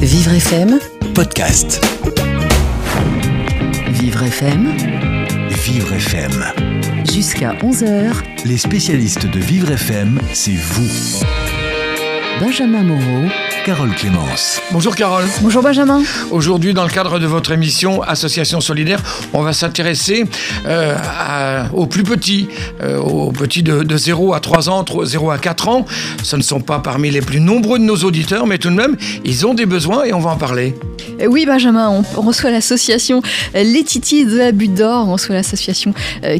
Vivre FM, podcast. Vivre FM, Vivre FM. jusqu'à 11h, Les spécialistes de Vivre FM, c'est vous. Benjamin Moreau, Carole Clémence. Bonjour Carole. Bonjour Benjamin. Aujourd'hui, dans le cadre de votre émission Association solidaire, on va s'intéresser euh, aux plus petits, euh, aux petits de, de 0 à 3 ans, entre 0 à 4 ans. Ce ne sont pas parmi les plus nombreux de nos auditeurs, mais tout de même, ils ont des besoins et on va en parler. Euh, Oui Benjamin, on, reçoit l'association Les Titis de la Butte d'Or, on reçoit l'association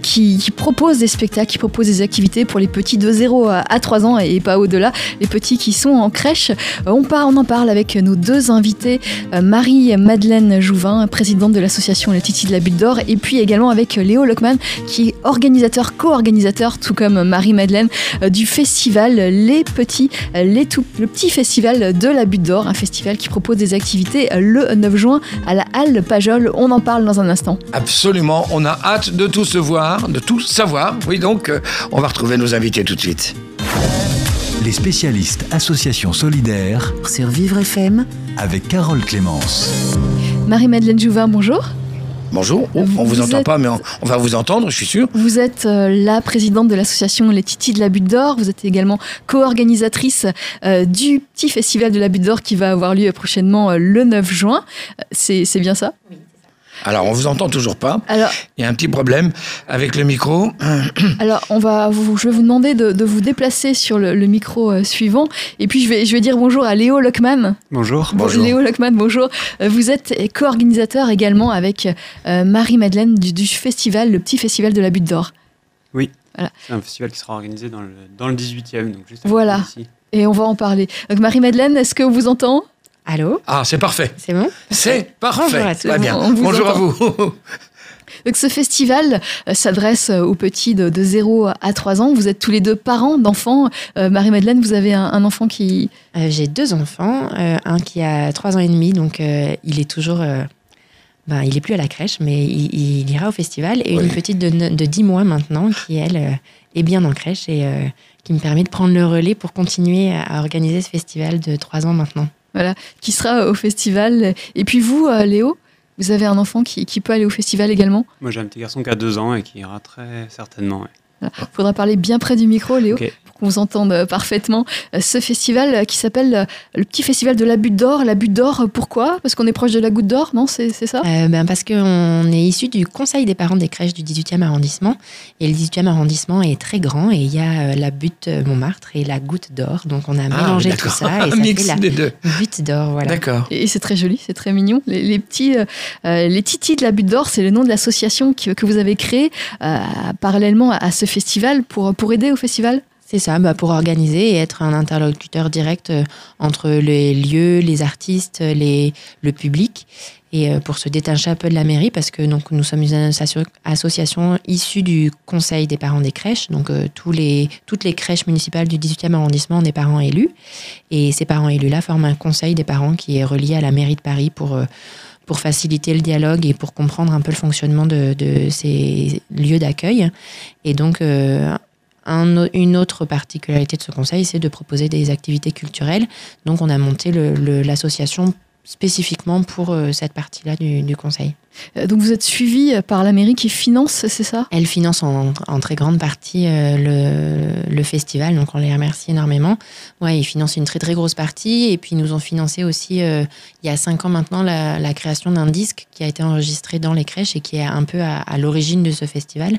qui, qui propose des spectacles, qui propose des activités pour les petits de 0 à, à 3 ans et pas au-delà, les petits qui sont en crèche. Euh, On, part, on en parle avec nos deux invités, euh, Marie-Madeleine Jouvin, présidente de l'association Les Titis de la Butte d'Or, et puis également avec Léo Lockman, qui est organisateur, co-organisateur, tout comme Marie-Madeleine, euh, du festival Les Petits, les tout, le petit festival de la Butte d'Or, un festival qui propose des activités le 9 juin à la Halle Pajol. On en parle dans un instant. Absolument, on a hâte de tout se voir, de tout savoir. Oui, donc, on va retrouver nos invités tout de suite. Les spécialistes Association solidaire sur Vivre FM, avec Carole Clémence. Marie-Madeleine Jouvin, bonjour. Bonjour. Oh, on vous, Vous entend êtes- pas, mais on, on va vous entendre, je suis sûr. Vous êtes euh, la présidente de l'association Les Titis de la Butte d'Or. Vous êtes également co-organisatrice euh, du petit festival de la Butte d'Or qui va avoir lieu prochainement euh, le 9 juin. C'est c'est bien ça? Alors, on vous entend toujours pas. Alors, Il y a un petit problème avec le micro. Alors, on va vous, je vais vous demander de, de vous déplacer sur le, le micro euh, suivant. Et puis, je vais, je vais dire bonjour à Léo Lockman. Bonjour. Bonjour. Léo Lockman, bonjour. Euh, Vous êtes co-organisateur également avec euh, Marie-Madeleine du, du festival, le petit festival de la Butte d'Or. C'est un festival qui sera organisé dans le, dans le 18e, donc juste à Voilà. Et on va en parler. Donc, Marie-Madeleine, est-ce que vous entend? Allô Ah, c'est parfait. C'est bon C'est parfait. Bonjour à tous. Très bien. On vous Bonjour à vous. Donc, ce festival euh, s'adresse euh, aux petits de, de 0 à 3 ans. Vous êtes tous les deux parents d'enfants. Euh, Marie-Madeleine, vous avez un, un enfant qui... Euh, J'ai deux enfants, euh, un qui a trois ans et demi, donc euh, il est toujours... euh, ben, il est plus à la crèche, mais il, il ira au festival. Et Oui. une petite de, de 10 mois maintenant, qui elle euh, est bien en crèche et euh, qui me permet de prendre le relais pour continuer à à organiser ce festival de trois ans maintenant. Qui sera au festival. Et puis vous, euh, Léo, vous avez un enfant qui, peut aller au festival également? Moi, j'ai un petit garçon qui a deux ans et qui ira très certainement. Il faudra parler bien près du micro, Léo, pour qu'on vous entende euh, parfaitement. Euh, Ce festival euh, qui s'appelle euh, le petit festival de la Butte d'Or. La Butte d'Or, euh, pourquoi? Parce qu'on est proche de la Goutte d'Or, non? C'est ça? Euh, ben parce qu'on est issu du conseil des parents des crèches du 18e arrondissement. Et le 18e arrondissement est très grand et il y a euh, la butte Montmartre et la goutte d'or. Donc on a Ah, mélangé tout ça et ça Mix fait la des deux. butte d'or. Voilà. D'accord. Et c'est très joli, c'est très mignon. Les, les petits, euh, euh, les titis de la Butte d'Or, c'est le nom de l'association que, que vous avez créée euh, parallèlement à, à ce festival pour, pour aider au festival? C'est ça, bah, pour organiser et être un interlocuteur direct euh, entre les lieux, les artistes, les, le public, et euh, pour se détacher un peu de la mairie, parce que donc, nous sommes une asso- association issue du Conseil des parents des crèches, donc euh, les, toutes les crèches municipales du 18e arrondissement ont des parents élus, et ces parents élus-là forment un conseil des parents qui est relié à la mairie de Paris pour... euh, pour faciliter le dialogue et pour comprendre un peu le fonctionnement de, ces lieux d'accueil. Et donc, euh, une autre particularité de ce conseil, c'est de proposer des activités culturelles. Donc, on a monté l'association spécifiquement pour euh, cette partie-là du, du conseil. Euh, donc vous êtes suivi par la mairie qui finance, c'est ça? Elle finance en, en très grande partie euh, le, le festival, donc on les remercie énormément. Ouais, ils financent une très très grosse partie et puis ils nous ont financé aussi euh, il y a cinq ans maintenant la, la création d'un disque qui a été enregistré dans les crèches et qui est un peu à, à l'origine de ce festival.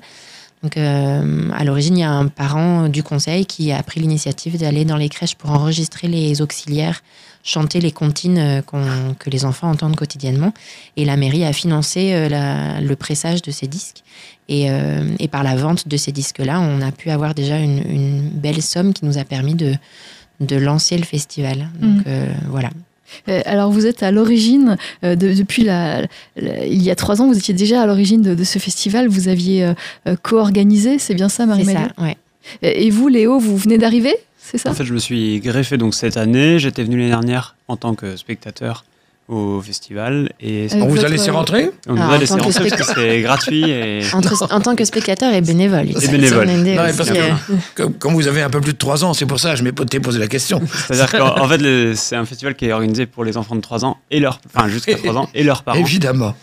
Donc euh, à l'origine, il y a un parent du conseil qui a pris l'initiative d'aller dans les crèches pour enregistrer les auxiliaires chanter les comptines euh, que les enfants entendent quotidiennement. Et la mairie a financé euh, la- le pressage de ces disques. Et, euh, et par la vente de ces disques-là, on a pu avoir déjà une, une belle somme qui nous a permis de, de lancer le festival. Donc Mhm. euh, voilà. Euh, Alors vous êtes à l'origine, euh, de- depuis la, la- il y a trois ans, vous étiez déjà à l'origine de, de ce festival, vous aviez euh, co-organisé, c'est bien ça C'est Marie-Madeleine ça, ouais. Et vous Léo, vous venez d'arriver, c'est ça? En fait, je me suis greffé donc cette année. J'étais venu l'année dernière en tant que spectateur au festival. Et On vous a laissé rentrer on nous Ah, a en laissé tant que rentrer parce que c'est gratuit. Et... Entre- en tant que spectateur et bénévole. Et bénévole. Sur NND Non, mais aussi, parce que comme, comme vous avez un peu plus de 3 ans, c'est pour ça que je m'ai t'ai posé la question. C'est-à-dire qu'en en fait, le- c'est un festival qui est organisé pour les enfants de 3 ans et leurs, enfin jusqu'à 3 ans et leurs parents. Évidemment,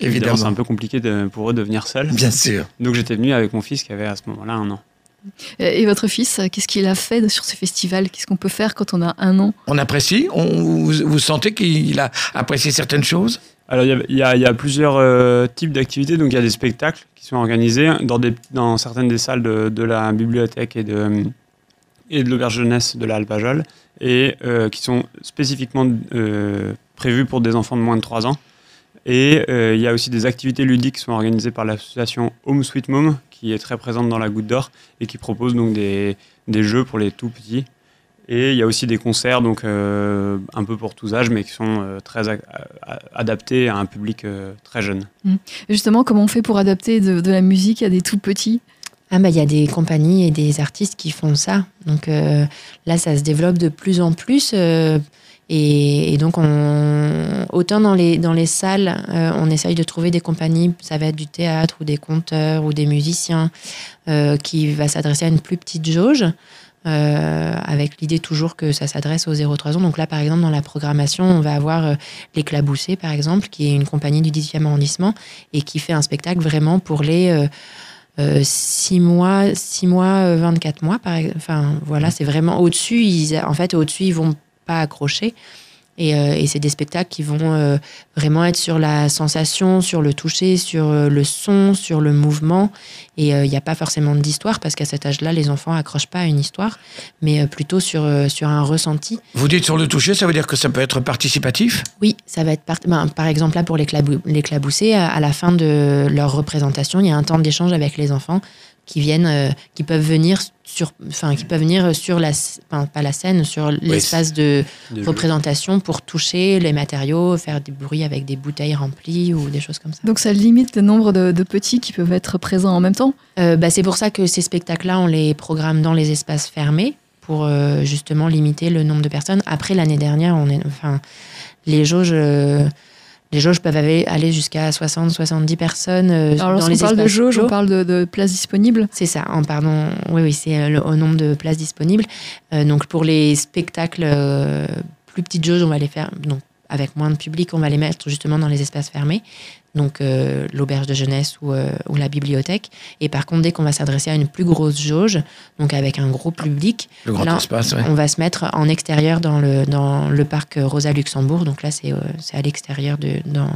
évidemment. c'est un peu compliqué de- pour eux de venir seuls. bien sûr. Donc j'étais venu avec mon fils qui avait à ce moment-là un an. Et votre fils, qu'est-ce qu'il a fait sur ce festival? Qu'est-ce qu'on peut faire quand on a un an? On apprécie? On, vous, vous sentez qu'il a apprécié certaines choses? Alors il y a, y y plusieurs euh, types d'activités. Donc il y a des spectacles qui sont organisés dans, des, dans certaines des salles de, de la bibliothèque et de, et de l'auberge jeunesse de la Alpajol et euh, qui sont spécifiquement euh, prévus pour des enfants de moins de 3 ans. Et euh, il y a aussi des activités ludiques qui sont organisées par l'association Home Sweet Mom, qui est très présente dans la Goutte d'Or et qui propose donc des, des jeux pour les tout petits. Et il y a aussi des concerts, donc euh, un peu pour tous âges, mais qui sont euh, très a- a- adaptés à un public euh, très jeune. Justement, comment on fait pour adapter de, de la musique à des tout petits? Ah bah il y a des compagnies et des artistes qui font ça. Donc euh, là, ça se développe de plus en plus. Et, et donc, on, autant dans les, dans les salles, euh, on essaye de trouver des compagnies, ça va être du théâtre ou des conteurs ou des musiciens, euh, qui va s'adresser à une plus petite jauge, euh, avec l'idée toujours que ça s'adresse aux 0-3 ans. Donc là, par exemple, dans la programmation, on va avoir l'Éclaboussé, par exemple, qui est une compagnie du 10e arrondissement et qui fait un spectacle vraiment pour les... euh, euh, 6 mois, 6 mois, euh, 24 mois, par Enfin, voilà, c'est vraiment au-dessus. Ils, en fait, au-dessus, ils vont pas accrocher. Et, euh, et c'est des spectacles qui vont euh, vraiment être sur la sensation, sur le toucher, sur euh, le son, sur le mouvement. Et euh, il n'y a pas forcément d'histoire parce qu'à cet âge-là, les enfants accrochent pas à une histoire, mais plutôt sur, sur un ressenti. Vous dites sur le toucher, ça veut dire que ça peut être participatif? Oui, ça va être par, ben, par exemple là pour l'éclabou- l'éclabousser, à, à la fin de leur représentation, il y a un temps d'échange avec les enfants qui viennent, qui peuvent venir sur, enfin qui peuvent venir sur la, enfin, pas la scène, sur l'espace de représentation pour toucher les matériaux, faire des bruits avec des bouteilles remplies ou des choses comme ça. Donc ça limite le nombre de, de petits qui peuvent être présents en même temps? Euh, bah, c'est pour ça que ces spectacles-là, on les programme dans les espaces fermés pour euh, justement limiter le nombre de personnes. Après, l'année dernière, on est, enfin, les jauges, euh, les jauges peuvent aller, jusqu'à 60-70 personnes euh, Alors dans les parle de jauge, on parle de, de places disponibles. C'est ça, en pardon, oui, oui, c'est euh, le, au nombre de places disponibles. Euh, donc pour les spectacles euh, plus petites jauges, on va les faire, donc avec moins de public, on va les mettre justement dans les espaces fermés, donc euh, l'auberge de jeunesse ou, euh, ou la bibliothèque. Et par contre, dès qu'on va s'adresser à une plus grosse jauge, donc avec un gros public, Le grand Là, espace, ouais. on va se mettre en extérieur dans le, dans le parc Rosa Luxembourg. Donc là, c'est euh, c'est à l'extérieur, de, dans,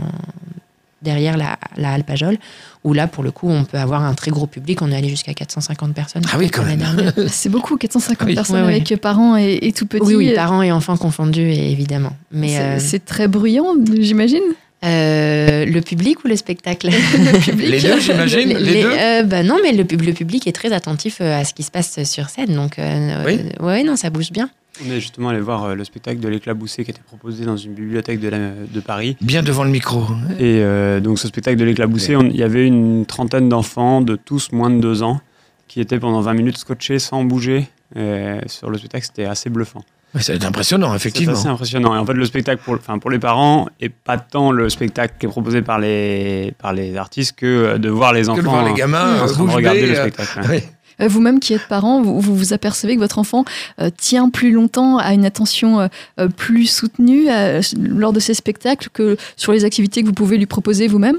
derrière la, la Alpajol, où là, pour le coup, on peut avoir un très gros public. On est allé jusqu'à 450 personnes. Ah oui, quand même. C'est beaucoup, 450 Oui. personnes ouais. avec parents et, et tout petits. Oui, oui, parents et enfants confondus, évidemment. Mais C'est euh, c'est très bruyant, j'imagine. Euh, le public ou le spectacle? Les deux, j'imagine, les deux euh, bah non, mais le, pub- le public est très attentif euh, à ce qui se passe sur scène. Donc, euh, Oui. euh, ouais, non, ça bouge bien. On est justement allé voir le spectacle de l'éclaboussé qui était proposé dans une bibliothèque de, la- de Paris. Bien devant le micro. Et euh, donc ce spectacle de l'éclaboussé, il y avait une trentaine d'enfants de tous moins de deux ans qui étaient pendant 20 minutes scotchés sans bouger. Et sur le spectacle, c'était assez bluffant. Être impressionnant, C'est effectivement. assez impressionnant. Et en fait, le spectacle pour, enfin, pour les parents et pas tant le spectacle qui est proposé par les, par les artistes que euh, de voir les Que enfants de voir les en gamins train euh, de bouche regarder le euh, spectacle. Vous-même qui êtes parent, vous, vous vous apercevez que votre enfant euh, tient plus longtemps à une attention euh, plus soutenue euh, lors de ces spectacles que sur les activités que vous pouvez lui proposer vous-même?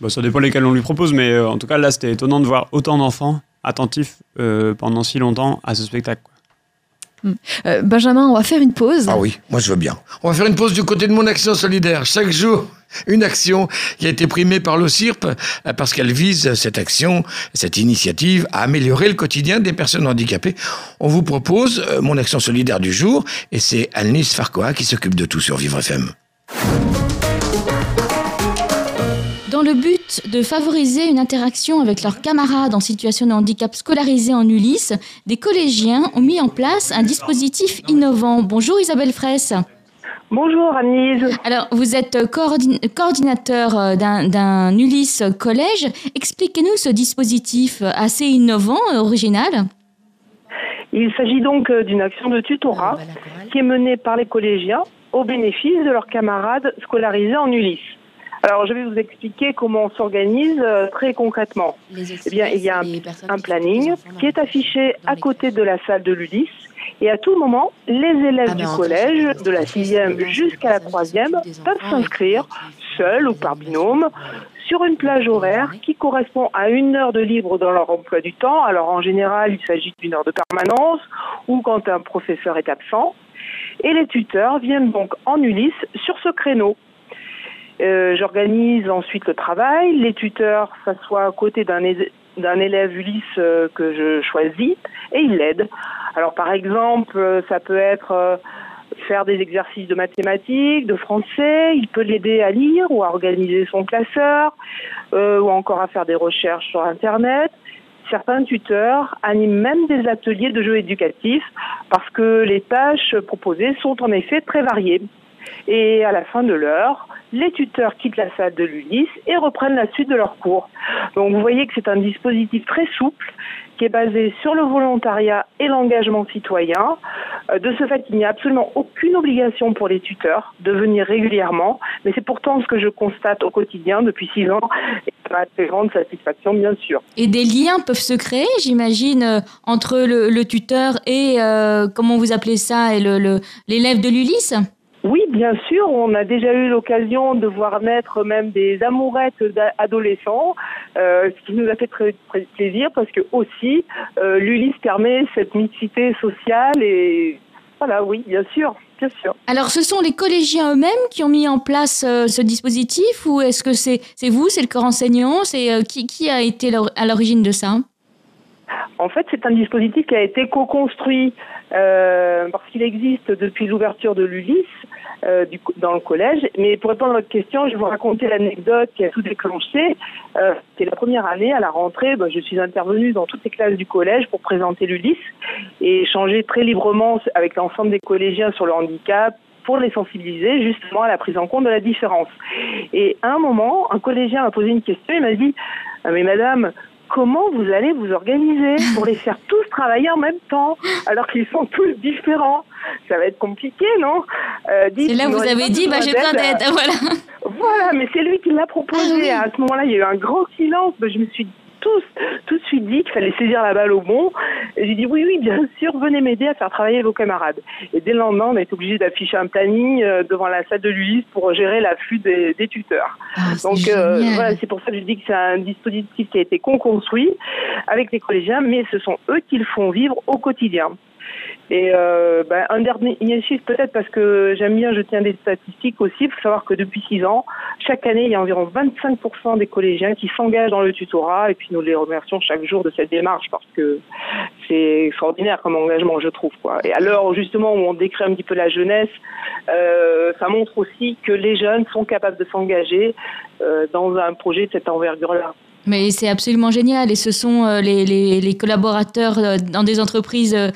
Bon, ça dépend lesquels on lui propose, mais euh, en tout cas, là, c'était étonnant de voir autant d'enfants attentifs euh, pendant si longtemps à ce spectacle. Euh, Benjamin, on va faire une pause. Ah oui, moi je veux bien. On va faire une pause du côté de mon action solidaire. Chaque jour, une action qui a été primée par l'OCIRP euh, parce qu'elle vise cette action, cette initiative à améliorer le quotidien des personnes handicapées. On vous propose euh, mon action solidaire du jour et c'est Annelise Farquhar qui s'occupe de tout sur Vivre FM. Dans le but de favoriser une interaction avec leurs camarades en situation de handicap scolarisés en Ulysse, des collégiens ont mis en place un dispositif innovant. Bonjour Isabelle Fraisse. Bonjour Annelise. Alors, vous êtes coordin- coordinateur euh, d'un Ulysse collège. Expliquez-nous ce dispositif assez innovant, euh, original. Il s'agit donc euh, d'une action de tutorat qui est menée par les collégiens au bénéfice de leurs camarades scolarisés en Ulysse. Alors, je vais vous expliquer comment on s'organise euh, très concrètement. Eh bien, il y a un, un planning qui est affiché à côté de la salle de l'Ulysse. Et à tout moment, les élèves Ah, du ben, en collège, de la c'est- sixième c'est- jusqu'à la c'est- troisième, c'est- peuvent s'inscrire, seuls ou par binôme, sur une plage horaire qui correspond à une heure de libre dans leur emploi du temps. Alors en général, il s'agit d'une heure de permanence ou quand un professeur est absent. Et les tuteurs viennent donc en Ulysse sur ce créneau. Euh, J'organise ensuite le travail. Les tuteurs s'assoient à côté d'un élève Ulysse euh, que je choisis et ils l'aident. Alors par exemple, euh, ça peut être faire des exercices de mathématiques, de français, il peut l'aider à lire ou à organiser son classeur, ou encore à faire des recherches sur Internet. Certains tuteurs animent même des ateliers de jeux éducatifs parce que les tâches proposées sont en effet très variées. Et à la fin de l'heure, les tuteurs quittent la salle de l'Ulysse et reprennent la suite de leur cours. Donc vous voyez que c'est un dispositif très souple qui est basé sur le volontariat et l'engagement citoyen. Euh, De ce fait, il n'y a absolument aucune obligation pour les tuteurs de venir régulièrement, mais c'est pourtant ce que je constate au quotidien depuis six ans et ça m'a fait grande satisfaction, bien sûr. Et des liens peuvent se créer, j'imagine, euh, entre le, tuteur et, euh, comment vous appelez ça, et l'élève de l'Ulysse? Oui, bien sûr, on a déjà eu l'occasion de voir naître même des amourettes d'adolescents, euh, ce qui nous a fait très, très plaisir parce que aussi euh, l'Ulysse permet cette mixité sociale et voilà, oui, bien sûr, bien sûr. Alors, ce sont les collégiens eux-mêmes qui ont mis en place euh, ce dispositif ou est-ce que c'est vous, c'est le corps enseignant C'est euh, qui, qui a été à l'origine de ça? En fait, c'est un dispositif qui a été co-construit euh, parce qu'il existe depuis l'ouverture de l'Ulysse euh, du- dans le collège. Mais pour répondre à votre question, je vais vous raconter l'anecdote qui a tout déclenché. Euh, C'était la première année, à la rentrée, ben, je suis intervenue dans toutes les classes du collège pour présenter l'Ulysse et échanger très librement avec l'ensemble des collégiens sur le handicap pour les sensibiliser justement à la prise en compte de la différence. Et à un moment, un collégien m'a posé une question, il m'a dit Ah, Mais madame, comment vous allez vous organiser pour les faire tous travailler en même temps alors qu'ils sont tous différents Ça va être compliqué, non? Euh, C'est là où vous avez dit, bah, j'ai besoin d'aide. Voilà. Voilà, mais c'est lui qui l'a proposé. Ah oui. À ce moment-là, il y a eu un grand silence. Je me suis tous, tout de suite dit qu'il fallait saisir la balle au bon. Et j'ai dit oui, oui, bien sûr, venez m'aider à faire travailler vos camarades. Et dès le lendemain, on a été obligé d'afficher un planning euh, devant la salle de l'ULIS pour gérer l'afflux des, des tuteurs. Ah, c'est Donc euh, voilà, c'est pour ça que je dis que c'est un dispositif qui a été con-construit avec les collégiens, mais ce sont eux qui le font vivre au quotidien. Et euh, ben, un dernier chiffre peut-être parce que j'aime bien, je tiens des statistiques aussi. Il faut savoir que depuis six ans, chaque année, il y a environ 25% des collégiens qui s'engagent dans le tutorat et puis nous les remercions chaque jour de cette démarche parce que c'est extraordinaire comme engagement, je trouve. Et à l'heure justement où on décrit un petit peu la jeunesse, euh, ça montre aussi que les jeunes sont capables de s'engager euh, dans un projet de cette envergure-là. Mais c'est absolument génial et ce sont euh, les, les- collaborateurs euh, dans des entreprises euh,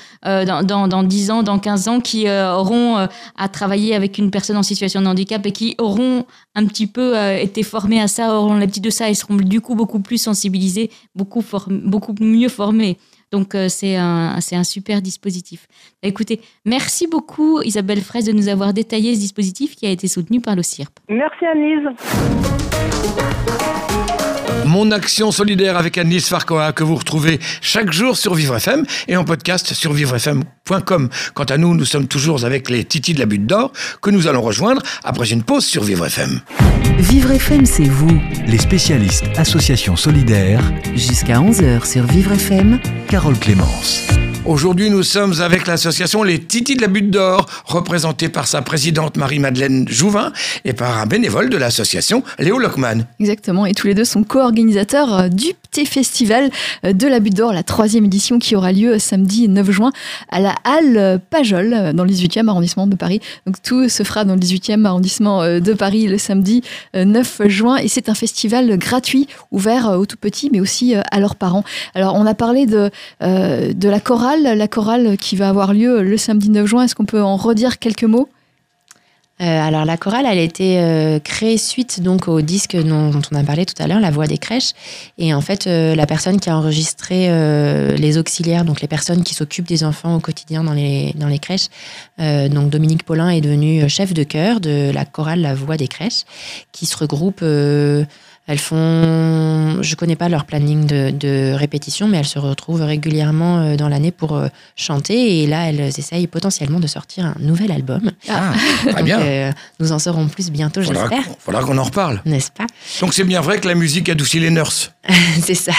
dans, dans, dans 10 ans, dans 15 ans qui auront à travailler avec une personne en situation de handicap et qui auront un petit peu été formés à ça, auront l'habitude de ça et seront du coup beaucoup plus sensibilisés, beaucoup, beaucoup mieux formés. Donc c'est un, un super dispositif. Écoutez, merci beaucoup Isabelle Fraisse de nous avoir détaillé ce dispositif qui a été soutenu par le CIRP. Merci Annise. Mon action solidaire avec Annelise Farcoa que vous retrouvez chaque jour sur Vivre FM et en podcast sur vivrefm.com. Quant à nous, nous sommes toujours avec les Titis de la Butte d'Or que nous allons rejoindre après une pause sur Vivre FM. Vivre FM, c'est vous. Les spécialistes Association Solidaire, Jusqu'à 11h sur Vivre FM. Carole Clémence. Aujourd'hui, nous sommes avec l'association Les Titis de la Butte d'Or, représentée par sa présidente Marie-Madeleine Jouvin et par un bénévole de l'association, Léo Lockman. Exactement, et tous les deux sont co-organisateurs euh, du festival euh, de la Butte d'Or, la troisième édition qui aura lieu samedi 9 juin à la Halle Pajol, euh, dans le 18e arrondissement de Paris. Donc tout se fera dans le 18e arrondissement euh, de Paris le samedi euh, 9 juin, et c'est un festival gratuit, ouvert aux tout petits, mais aussi à leurs parents. Alors on a parlé de, de la chorale, la chorale qui va avoir lieu le samedi 9 juin. Est-ce qu'on peut en redire quelques mots? Alors la chorale, elle a été euh, créée suite donc au disque dont, dont on a parlé tout à l'heure, La Voix des crèches. Et en fait, euh, la personne qui a enregistré euh, les auxiliaires, donc les personnes qui s'occupent des enfants au quotidien dans les, dans les crèches, euh, donc Dominique Paulin est devenue chef de chœur de la chorale La Voix des crèches, qui se regroupe. Elles font, je connais pas leur planning de, de répétition, mais elles se retrouvent régulièrement euh, dans l'année pour euh, chanter. Et là, elles essayent potentiellement de sortir un nouvel album. Ah, très Donc, bien. euh, nous en saurons plus bientôt, j'espère. faudra qu'on en reparle. N'est-ce pas? Donc c'est bien vrai que la musique adoucit les nurses. C'est ça.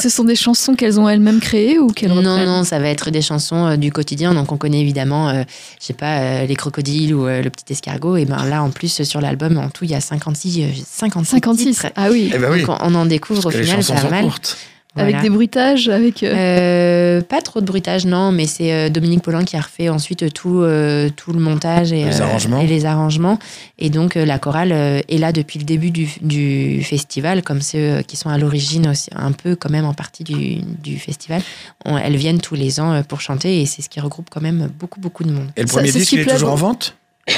Ce sont des chansons qu'elles ont elles-mêmes créées ou qu'elles Non, reprennent non, ça va être des chansons euh, du quotidien. Donc, on connaît évidemment, euh, je sais pas, euh, les crocodiles ou euh, le petit escargot. Et ben là, en plus, sur l'album, en tout, il y a 56, euh, 56, 56. titres. Ah oui. Eh ben oui. Donc, on en découvre au Parce final pas mal. courtes. Avec des bruitages, avec. euh, Euh, pas trop de bruitage, non, mais c'est euh, Dominique Paulin qui a refait ensuite tout, euh, tout le montage et Les euh, arrangements. et les arrangements. Et donc la chorale est là depuis le début du, du festival, comme ceux qui sont à l'origine aussi, un peu quand même en partie du, du festival. On- elles viennent tous les ans pour chanter et c'est ce qui regroupe quand même beaucoup, beaucoup de monde. Et le Ça, premier ce disque, il est toujours en vente?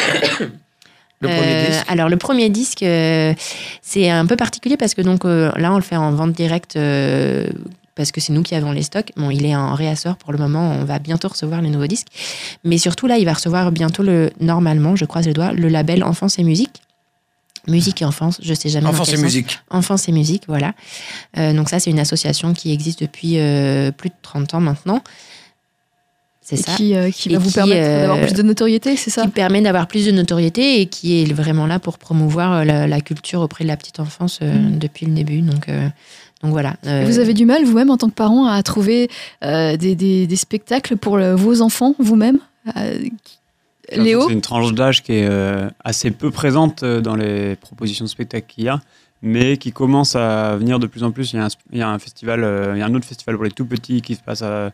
Le premier Euh, disque Alors le premier disque, euh, c'est un peu particulier parce que donc euh, là on le fait en vente directe parce que c'est nous qui avons les stocks. Bon, il est en réassort pour le moment. On va bientôt recevoir les nouveaux disques, mais surtout là, il va recevoir bientôt le normalement, je croise les doigts, le label Enfance et musique. Musique et enfance, je sais jamais. Enfance et sens. musique. Enfance et musique, voilà. Euh, donc ça, c'est une association qui existe depuis euh, plus de 30 ans maintenant. C'est ça. qui, euh, qui Et va vous qui, permettre euh, d'avoir plus de notoriété, c'est ça qui permet d'avoir plus de notoriété et qui est vraiment là pour promouvoir euh, la, la culture auprès de la petite enfance euh, Mm. depuis le début. Donc, euh, donc voilà. Euh, Vous avez du mal, vous-même, en tant que parent, à trouver euh, des, des- des spectacles pour le- vos enfants, vous-même Euh, Léo C'est une tranche d'âge qui est euh, assez peu présente euh, dans les propositions de spectacle qu'il y a, mais qui commence à venir de plus en plus. Il y a un, il y a un festival, euh, il y a un autre festival pour les tout petits qui se passe à-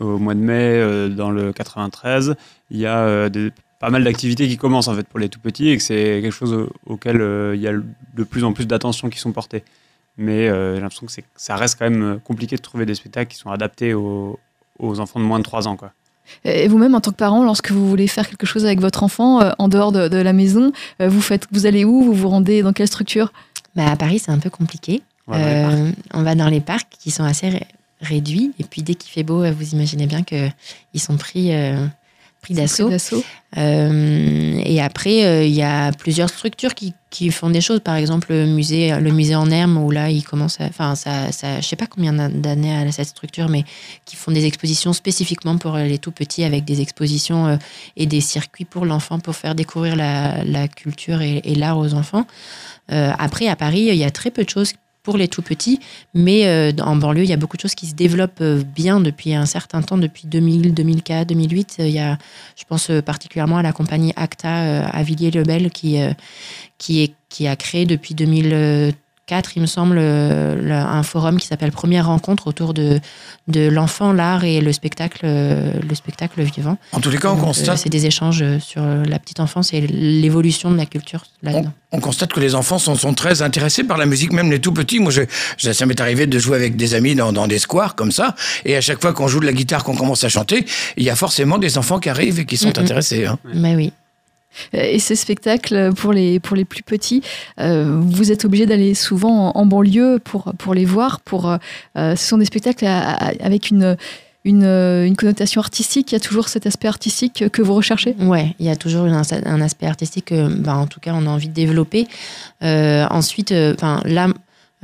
au mois de mai euh, dans le 93. Il y a euh, des- pas mal d'activités qui commencent en fait pour les tout petits et que c'est quelque chose au- auquel euh, il y a de plus en plus d'attention qui sont portées. Mais euh, j'ai l'impression que c'est- ça reste quand même compliqué de trouver des spectacles qui sont adaptés aux, aux enfants de moins de 3 ans. Quoi. Et vous-même, en tant que parent, lorsque vous voulez faire quelque chose avec votre enfant euh, en dehors de, de la maison, euh, vous faites, vous allez où? Vous vous rendez dans quelle structure? Bah, à Paris, c'est un peu compliqué. Euh, on va dans les parcs qui sont assez ré- réduits. Et puis dès qu'il fait beau, euh, vous imaginez bien qu'ils sont pris, euh, pris d'assaut. Euh, et après, euh, il y a plusieurs structures qui, qui font des choses. Par exemple, le musée, le musée en herbe, où là, ils commencent à. Enfin, ça, ça, je sais pas combien d'années à cette structure, mais qui font des expositions spécifiquement pour les tout petits, avec des expositions et des circuits pour l'enfant, pour faire découvrir la, la culture et, et l'art aux enfants. Après, à Paris, il y a très peu de choses pour les tout petits, mais euh, en banlieue, il y a beaucoup de choses qui se développent euh, bien depuis un certain temps, depuis 2000, 2004, 2008. Il y a, je pense euh, particulièrement à la compagnie Acta à Villiers-le-Bel qui, qui, qui a créé depuis 2004, il me semble, euh, un forum qui s'appelle Première Rencontre autour de, de l'enfant, l'art et le spectacle, euh, le spectacle vivant. En tous les cas, on Donc, euh, constate, C'est des échanges sur la petite enfance et l'évolution de la culture là-dedans. on constate que les enfants sont, sont très intéressés par la musique, même les tout petits. Moi, je, je- ça m'est arrivé de jouer avec des amis dans, dans des squares comme ça. Et à chaque fois qu'on joue de la guitare, qu'on commence à chanter, il y a forcément des enfants qui arrivent et qui sont Mhm. intéressés. hein. Mais oui. Euh, Et ces spectacles pour les, pour les plus petits, euh, vous êtes obligé d'aller souvent en, banlieue pour, pour les voir. Pour, euh, euh, ce sont des spectacles avec une, une, euh, connotation artistique. Il y a toujours cet aspect artistique que vous recherchez? Ouais, il y a toujours un aspect artistique que, bah, en tout cas, on a envie de développer. Euh, ensuite, euh, là,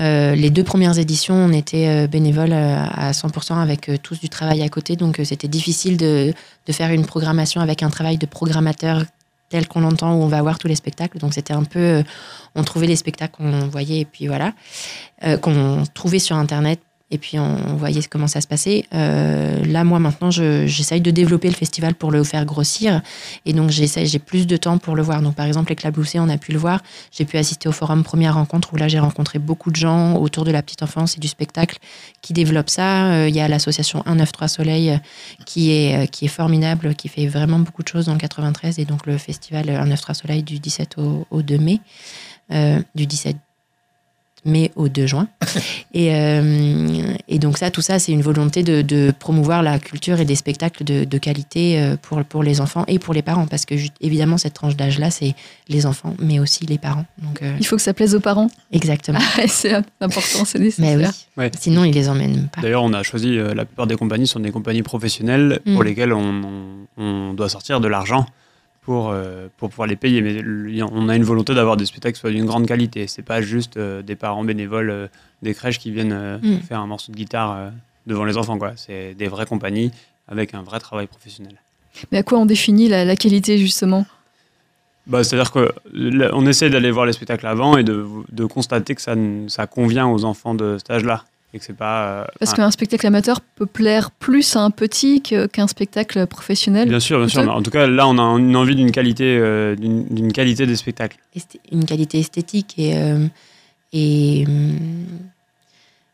euh, les deux premières éditions, on était euh, bénévoles euh, à 100% avec euh, tous du travail à côté, donc euh, c'était difficile de, de faire une programmation avec un travail de programmateur tel qu'on l'entend où on va voir tous les spectacles. Donc c'était un peu, euh, on trouvait les spectacles qu'on voyait et puis voilà, euh, qu'on trouvait sur internet et puis on voyait comment ça se passait. Euh, là, moi maintenant, je- j'essaye de développer le festival pour le faire grossir. Et donc, j'ai plus de temps pour le voir. Donc, par exemple, Éclaboussé, on a pu le voir. J'ai pu assister au forum Première Rencontre où là, j'ai rencontré beaucoup de gens autour de la petite enfance et du spectacle qui développent ça. Euh, Il y a l'association 193 Soleil euh, qui est, qui est formidable, qui fait vraiment beaucoup de choses dans le 93. Et donc, le festival 193 Soleil du 17 au, au 2 mai. Du 17 mai au 2 juin. et, euh, et donc ça, tout ça, c'est une volonté de, de promouvoir la culture et des spectacles de, de qualité euh, pour, pour les enfants et pour les parents, parce que évidemment, cette tranche d'âge-là, c'est les enfants, mais aussi les parents. Donc, euh, Il faut que ça plaise aux parents. exactement. c'est important, c'est Mais nécessaire. oui. Ouais. Sinon, ils les emmènent pas. D'ailleurs, on a choisi, la plupart des compagnies sont des compagnies professionnelles Mm. pour lesquelles on, on- on doit sortir de l'argent pour, euh, pour pouvoir les payer. Mais on a une volonté d'avoir des spectacles qui soient d'une grande qualité. C'est pas juste euh, des parents bénévoles euh, des crèches qui viennent Mm. faire un morceau de guitare devant les enfants. C'est des vraies compagnies avec un vrai travail professionnel. Mais à quoi on définit la, la qualité, justement? Bah, C'est-à-dire qu'on essaie d'aller voir les spectacles avant et de, de constater que ça, ça convient aux enfants de cet âge-là. Et que c'est pas. euh, Parce qu'un spectacle amateur peut plaire plus à un petit qu'un spectacle professionnel. Bien sûr, bien sûr. En tout cas, là, on a une envie d'une qualité, euh, d'une d'une qualité des spectacles. esth- une qualité esthétique et, euh, et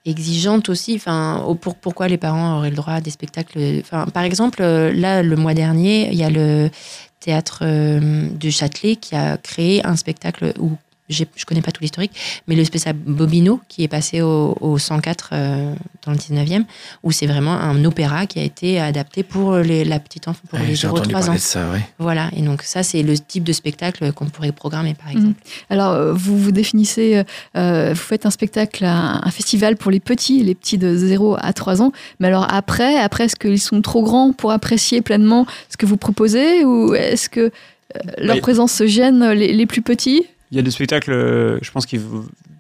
exigeante aussi. Enfin, pour, pourquoi les parents auraient le droit à des spectacles enfin, Par exemple, là, le mois dernier, il y a le théâtre euh, du Châtelet qui a créé un spectacle où je connais pas tout l'historique, mais le spécial Bobino qui est passé au, au 104 euh, dans le 19e, où c'est vraiment un opéra qui a été adapté pour les, la petite enfant, pour Ouais, les J'ai entendu 0-3 parler ans. de ça, oui. Voilà, et donc ça, c'est le type de spectacle qu'on pourrait programmer, par Mhm. exemple. Alors, euh, vous vous définissez, euh, vous faites un spectacle, un, un festival pour les petits, les petits de 0 à 3 ans. Mais alors après, après est-ce qu'ils sont trop grands pour apprécier pleinement ce que vous proposez ou est-ce que leur Oui. présence se gêne les, les plus petits? Il y a des spectacles, euh, je pense, qui,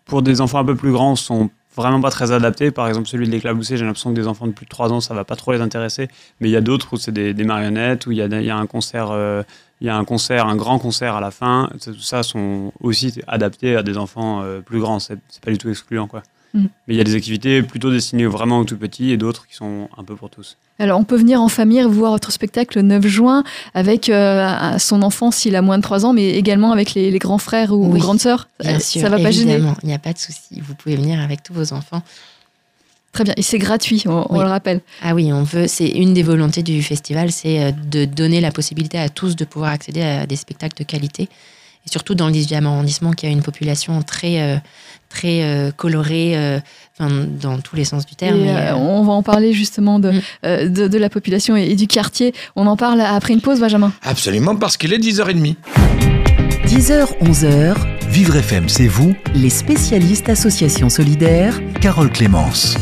pour des enfants un peu plus grands, sont vraiment pas très adaptés. Par exemple, celui de l'éclaboussé, j'ai l'impression que des enfants de plus de 3 ans, ça va pas trop les intéresser. Mais il y a d'autres où c'est des, marionnettes, où il y a, un concert. euh, il y a un concert, un grand concert à la fin. Tout ça sont aussi adaptés à des enfants euh, plus grands. C'est pas du tout excluant, quoi. Mm. Mais il y a des activités plutôt destinées vraiment aux tout petits et d'autres qui sont un peu pour tous. Alors, on peut venir en famille voir votre spectacle le 9 juin avec euh, son enfant s'il a moins de 3 ans, mais également avec les, les grands frères ou Oui, grandes sœurs. Bien Euh, sûr, ça va pas gêner. il n'y a pas de souci. Vous pouvez venir avec tous vos enfants. Très bien. Et c'est gratuit, on, on le rappelle. Ah oui, on veut. C'est une des volontés du festival, c'est euh, de donner la possibilité à tous de pouvoir accéder à des spectacles de qualité. Et surtout dans le 18e arrondissement, qui a une population très, euh, très euh, colorée, euh, enfin, dans tous les sens du terme. Et, euh, on va en parler justement de, Mm. euh, de, de la population et, et du quartier. On en parle après une pause, Benjamin. Absolument, parce qu'il est 10h30. 10h, 11h, Vivre FM, c'est vous, les spécialistes Association Solidaire, Carole Clémence.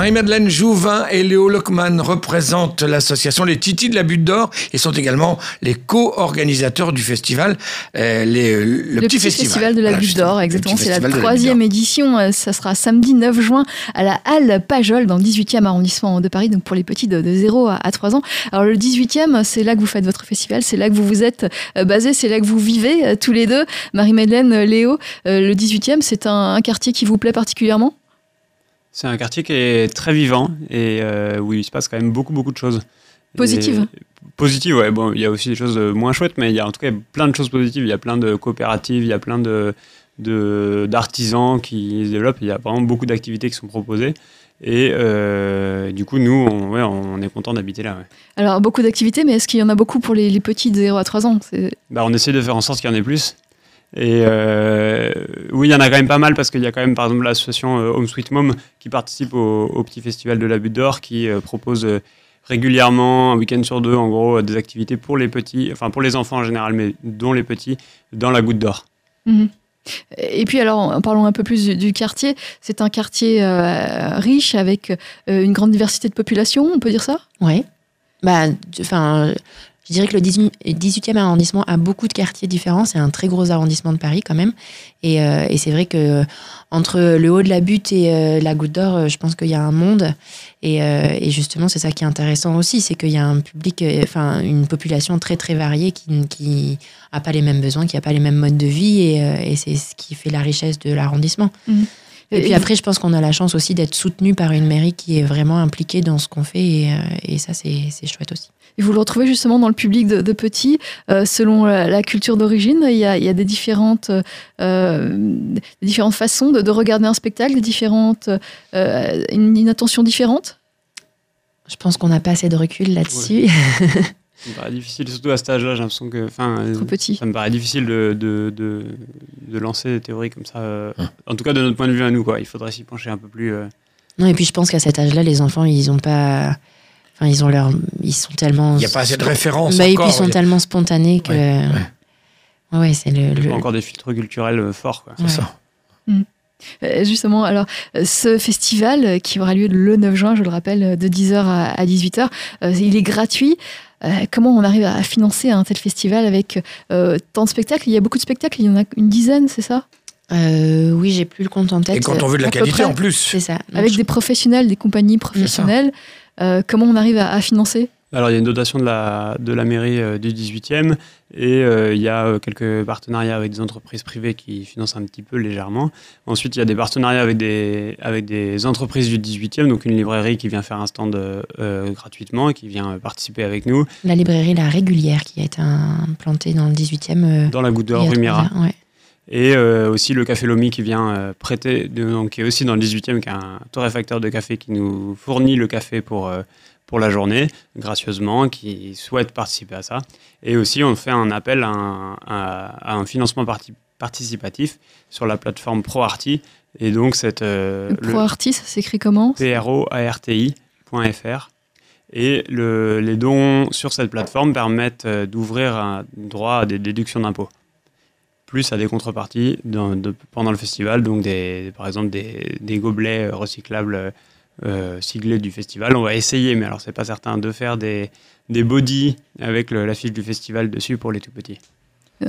Marie-Madeleine Jouvin et Léo Lockman représentent l'association Les Titis de la Butte d'Or et sont également les co-organisateurs du festival, euh, les- le, petit, festival. de la Voilà, Butte d'Or, exactement. C'est la troisième édition. Euh, Ça sera samedi 9 juin à la Halle Pajol dans le 18e arrondissement de Paris, donc pour les petits de, de 0 à, à 3 ans. Alors le 18e, c'est là que vous faites votre festival, c'est là que vous vous êtes euh, basés, c'est là que vous vivez euh, tous les deux. Marie-Madeleine, euh, Léo, euh, le 18e, c'est un, un quartier qui vous plaît particulièrement? C'est un quartier qui est très vivant et euh, où il se passe quand même beaucoup, beaucoup de choses. Positives. Positives, ouais. Bon, il y a aussi des choses euh, moins chouettes, mais il y a en tout cas plein de choses positives. Il y a plein de coopératives, il y a plein de d'artisans qui se développent. Il y a vraiment beaucoup d'activités qui sont proposées. Et euh, du coup, nous, on, ouais, on est content d'habiter là. ouais. Alors beaucoup d'activités, mais est-ce qu'il y en a beaucoup pour les, les petits de 0 à 3 ans? Bah, on essaie de faire en sorte qu'il y en ait plus. Et euh, oui, il y en a quand même pas mal parce qu'il y a quand même, par exemple, l'association euh, Home Sweet Mom qui participe au, au petit festival de la Butte d'Or qui euh, propose régulièrement, un week-end sur deux, en gros, des activités pour les petits, enfin pour les enfants en général, mais dont les petits, dans la Goutte d'Or. Mhm. Et puis alors, en- parlons un peu plus du, du quartier. C'est un quartier euh, riche avec euh, une grande diversité de population, on peut dire ça? Ouais. Bah, enfin, je dirais que le 18 18e arrondissement a beaucoup de quartiers différents. C'est un très gros arrondissement de Paris quand même. Et, euh, et c'est vrai que entre le haut de la butte et euh, la goutte d'or, euh, je pense qu'il y a un monde. Et, euh, et justement, c'est ça qui est intéressant aussi, c'est qu'il y a un public, euh, enfin, une population très très variée qui qui a pas les mêmes besoins, qui a pas les mêmes modes de vie. Et, euh, et c'est ce qui fait la richesse de l'arrondissement. Et puis après, je pense qu'on a la chance aussi d'être soutenu par une mairie qui est vraiment impliquée dans ce qu'on fait. Et, euh, et ça, c'est chouette aussi. Et vous le retrouvez justement dans le public de, de petits, euh, selon la, la culture d'origine. Il y a, il y a des, différentes, euh, des différentes façons de, de regarder un spectacle, des différentes, euh, une, une attention différente? Je pense qu'on n'a pas assez de recul là-dessus. Ça me paraît difficile, surtout à cet âge-là, j'ai l'impression que. Enfin, Trop petit. Ça me paraît difficile de, de, de, de lancer des théories comme ça. euh, Hum. En tout cas, de notre point de vue à nous, quoi. Il faudrait s'y pencher un peu plus. euh. Non, et puis je pense qu'à cet âge-là, les enfants, ils ont pas. Enfin, ils ont leur. Ils sont tellement. Il n'y a pas assez de références Bah, et puis encore. ils sont Il y a- tellement spontanés que. Ouais, Ouais, ouais, c'est le. encore des filtres culturels euh, forts, quoi. C'est ça. Euh, Justement, alors, euh, ce festival euh, qui aura lieu le 9 juin, je le rappelle, euh, de 10h à, à 18h, euh, il est gratuit. Euh, comment on arrive à financer un tel festival avec euh, tant de spectacles? Il y a beaucoup de spectacles, il y en a une dizaine, c'est ça? Euh, oui, j'ai plus le compte en tête. Et quand on veut de la qualité près, en plus. C'est ça. Donc, Avec je- des professionnels, des compagnies professionnelles. Euh, comment on arrive à, à financer? Alors, il y a une dotation de la, de la mairie euh, du 18e et euh, il y a euh, quelques partenariats avec des entreprises privées qui financent un petit peu légèrement. Ensuite, il y a des partenariats avec des, avec des entreprises du 18e, donc une librairie qui vient faire un stand gratuitement et qui vient participer avec nous La librairie La Régulière qui a été implantée dans le 18e. euh, dans la Goutte d'Or, trois rue Mira. ans, ouais. Et euh, aussi le Café Lomi qui vient euh, prêter, de- donc, qui est aussi dans le 18e, qui est un torréfacteur de café qui nous fournit le café pour, euh, pour la journée, gracieusement, qui souhaite participer à ça. Et aussi, on fait un appel à un, à- à un financement parti- participatif sur la plateforme ProArty. Et donc, cette, euh, Pro Artis, ça s'écrit comment? Proarti.fr. Et le- les dons sur cette plateforme permettent d'ouvrir un droit à des déductions d'impôts, plus à des contreparties pendant le festival, donc par exemple des, gobelets euh, recyclables euh, euh, siglés du festival. On va essayer, mais alors c'est pas certain, de faire des, des bodies avec l'affiche du festival dessus pour les tout petits.